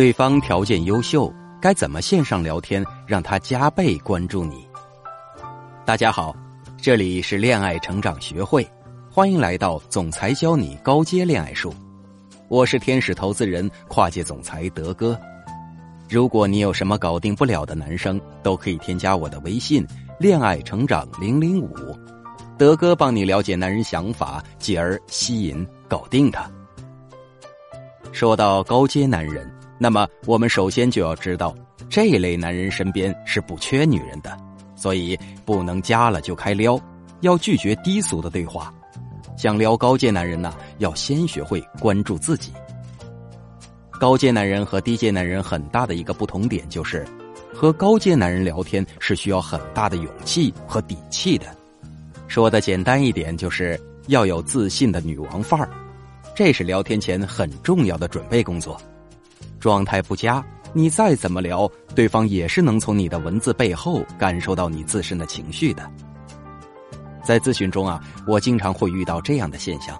对方条件优秀，该怎么线上聊天让他加倍关注你？大家好，这里是恋爱成长学会，欢迎来到总裁教你高阶恋爱术。我是天使投资人、跨界总裁德哥。如果你有什么搞定不了的男生，都可以添加我的微信“恋爱成长零零五”，德哥帮你了解男人想法，继而吸引搞定他。说到高阶男人，那么我们首先就要知道，这类男人身边是不缺女人的，所以不能加了就开撩，要拒绝低俗的对话。想撩高阶男人呢，要先学会关注自己。高阶男人和低阶男人很大的一个不同点就是，和高阶男人聊天是需要很大的勇气和底气的。说的简单一点，就是要有自信的女王范儿，这是聊天前很重要的准备工作。状态不佳，你再怎么聊，对方也是能从你的文字背后感受到你自身的情绪的。在咨询中啊，我经常会遇到这样的现象。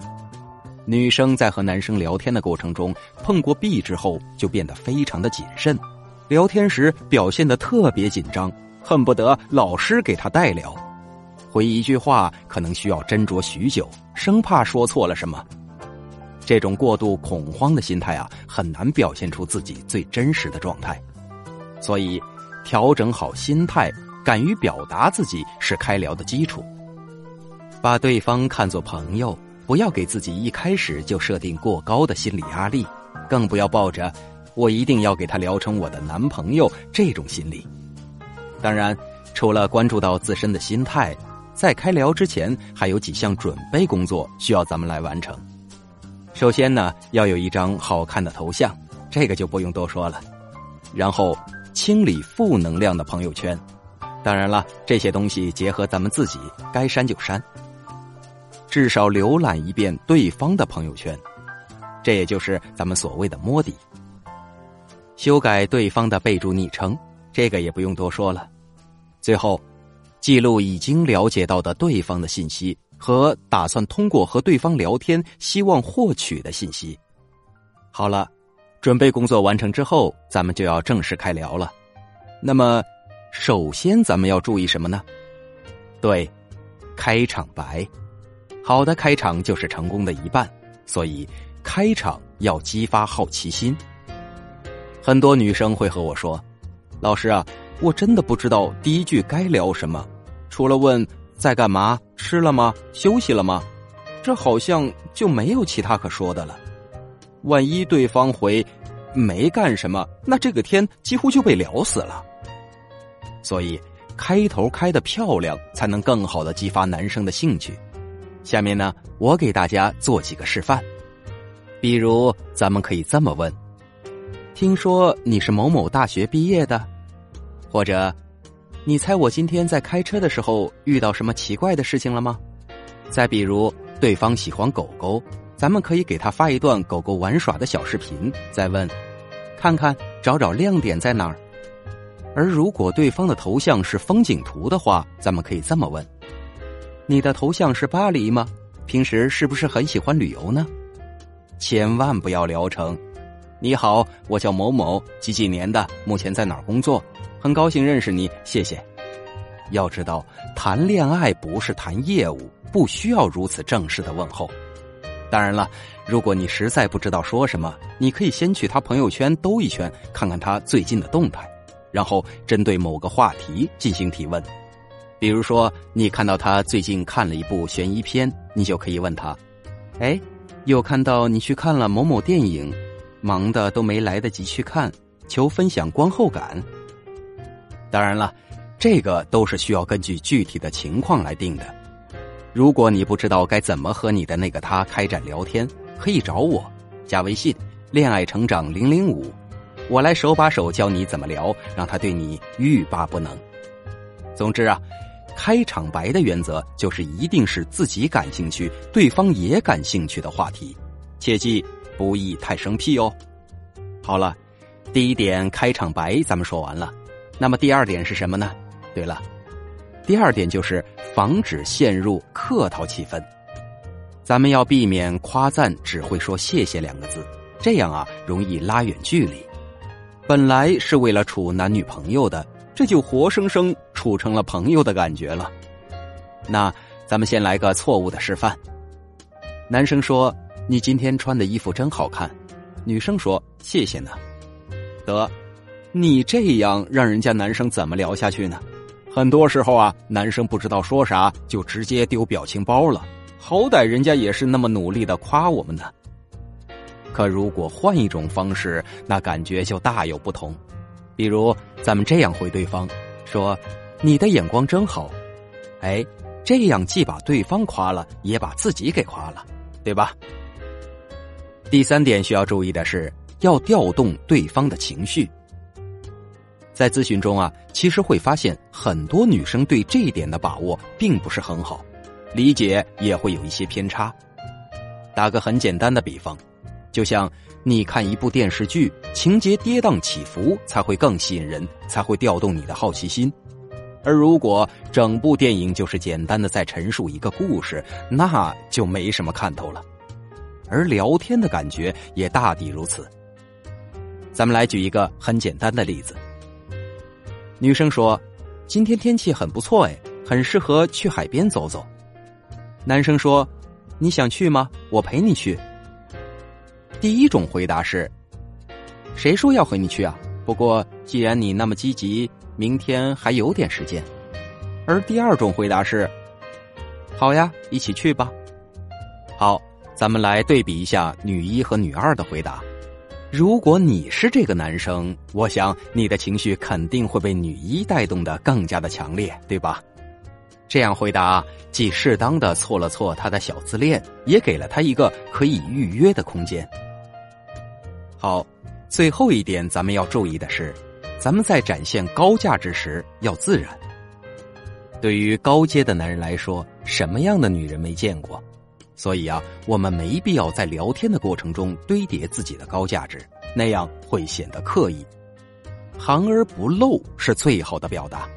女生在和男生聊天的过程中碰过壁之后，就变得非常的谨慎，聊天时表现的特别紧张，恨不得老师给她代聊，回一句话可能需要斟酌许久，生怕说错了什么。这种过度恐慌的心态啊，很难表现出自己最真实的状态。所以，调整好心态，敢于表达自己是开聊的基础。把对方看作朋友。不要给自己一开始就设定过高的心理压力，更不要抱着“我一定要给他聊成我的男朋友”这种心理。当然，除了关注到自身的心态，在开聊之前还有几项准备工作需要咱们来完成。首先呢，要有一张好看的头像，这个就不用多说了。然后，清理负能量的朋友圈。当然了，这些东西结合咱们自己，该删就删。至少浏览一遍对方的朋友圈，这也就是咱们所谓的摸底。修改对方的备注昵称，这个也不用多说了。最后，记录已经了解到的对方的信息和打算通过和对方聊天希望获取的信息。好了，准备工作完成之后，咱们就要正式开聊了。那么，首先咱们要注意什么呢？对，开场白。好的开场就是成功的一半，所以开场要激发好奇心。很多女生会和我说：“老师啊，我真的不知道第一句该聊什么，除了问在干嘛、吃了吗、休息了吗，这好像就没有其他可说的了。万一对方回没干什么，那这个天几乎就被聊死了。所以开头开的漂亮，才能更好的激发男生的兴趣。”下面呢，我给大家做几个示范。比如，咱们可以这么问：“听说你是某某大学毕业的？”或者，“你猜我今天在开车的时候遇到什么奇怪的事情了吗？”再比如，对方喜欢狗狗，咱们可以给他发一段狗狗玩耍的小视频，再问：“看看，找找亮点在哪儿？”而如果对方的头像是风景图的话，咱们可以这么问。你的头像是巴黎吗？平时是不是很喜欢旅游呢？千万不要聊成。你好，我叫某某，几几年的，目前在哪儿工作？很高兴认识你，谢谢。要知道，谈恋爱不是谈业务，不需要如此正式的问候。当然了，如果你实在不知道说什么，你可以先去他朋友圈兜一圈，看看他最近的动态，然后针对某个话题进行提问。比如说，你看到他最近看了一部悬疑片，你就可以问他：“哎，又看到你去看了某某电影，忙的都没来得及去看，求分享观后感。”当然了，这个都是需要根据具体的情况来定的。如果你不知道该怎么和你的那个他开展聊天，可以找我，加微信“恋爱成长零零五”，我来手把手教你怎么聊，让他对你欲罢不能。总之啊。开场白的原则就是一定是自己感兴趣、对方也感兴趣的话题，切记不宜太生僻哦。好了，第一点开场白咱们说完了，那么第二点是什么呢？对了，第二点就是防止陷入客套气氛，咱们要避免夸赞只会说谢谢两个字，这样啊容易拉远距离。本来是为了处男女朋友的，这就活生生处成了朋友的感觉了。那咱们先来个错误的示范。男生说：“你今天穿的衣服真好看。”女生说：“谢谢呢。”得，你这样让人家男生怎么聊下去呢？很多时候啊，男生不知道说啥，就直接丢表情包了。好歹人家也是那么努力的夸我们呢。可如果换一种方式，那感觉就大有不同。比如，咱们这样回对方，说：“你的眼光真好。”哎，这样既把对方夸了，也把自己给夸了，对吧？第三点需要注意的是，要调动对方的情绪。在咨询中啊，其实会发现很多女生对这一点的把握并不是很好，理解也会有一些偏差。打个很简单的比方。就像你看一部电视剧，情节跌宕起伏才会更吸引人，才会调动你的好奇心。而如果整部电影就是简单的在陈述一个故事，那就没什么看头了。而聊天的感觉也大抵如此。咱们来举一个很简单的例子。女生说：“今天天气很不错，哎，很适合去海边走走。”男生说：“你想去吗？我陪你去。”第一种回答是：“谁说要和你去啊？不过既然你那么积极，明天还有点时间。”而第二种回答是：“好呀，一起去吧。”好，咱们来对比一下女一和女二的回答。如果你是这个男生，我想你的情绪肯定会被女一带动的更加的强烈，对吧？这样回答既适当的挫了挫他的小自恋，也给了他一个可以预约的空间。好，最后一点咱们要注意的是，咱们在展现高价值时要自然。对于高阶的男人来说，什么样的女人没见过？所以啊，我们没必要在聊天的过程中堆叠自己的高价值，那样会显得刻意。含而不露是最好的表达。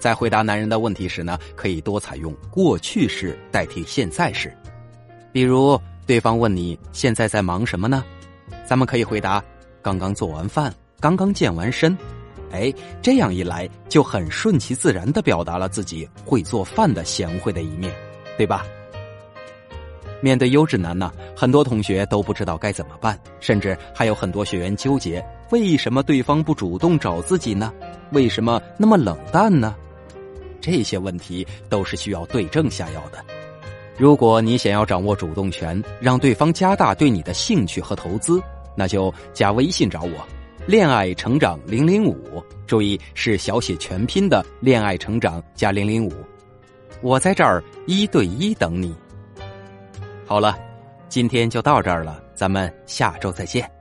在回答男人的问题时呢，可以多采用过去式代替现在式。比如，对方问你现在在忙什么呢？咱们可以回答：刚刚做完饭，刚刚健完身。哎，这样一来就很顺其自然的表达了自己会做饭的贤惠的一面，对吧？面对优质男呢，很多同学都不知道该怎么办，甚至还有很多学员纠结：为什么对方不主动找自己呢？为什么那么冷淡呢？这些问题都是需要对症下药的。如果你想要掌握主动权，让对方加大对你的兴趣和投资，那就加微信找我，恋爱成长零零五，注意是小写全拼的恋爱成长加零零五，我在这儿一对一等你。好了，今天就到这儿了，咱们下周再见。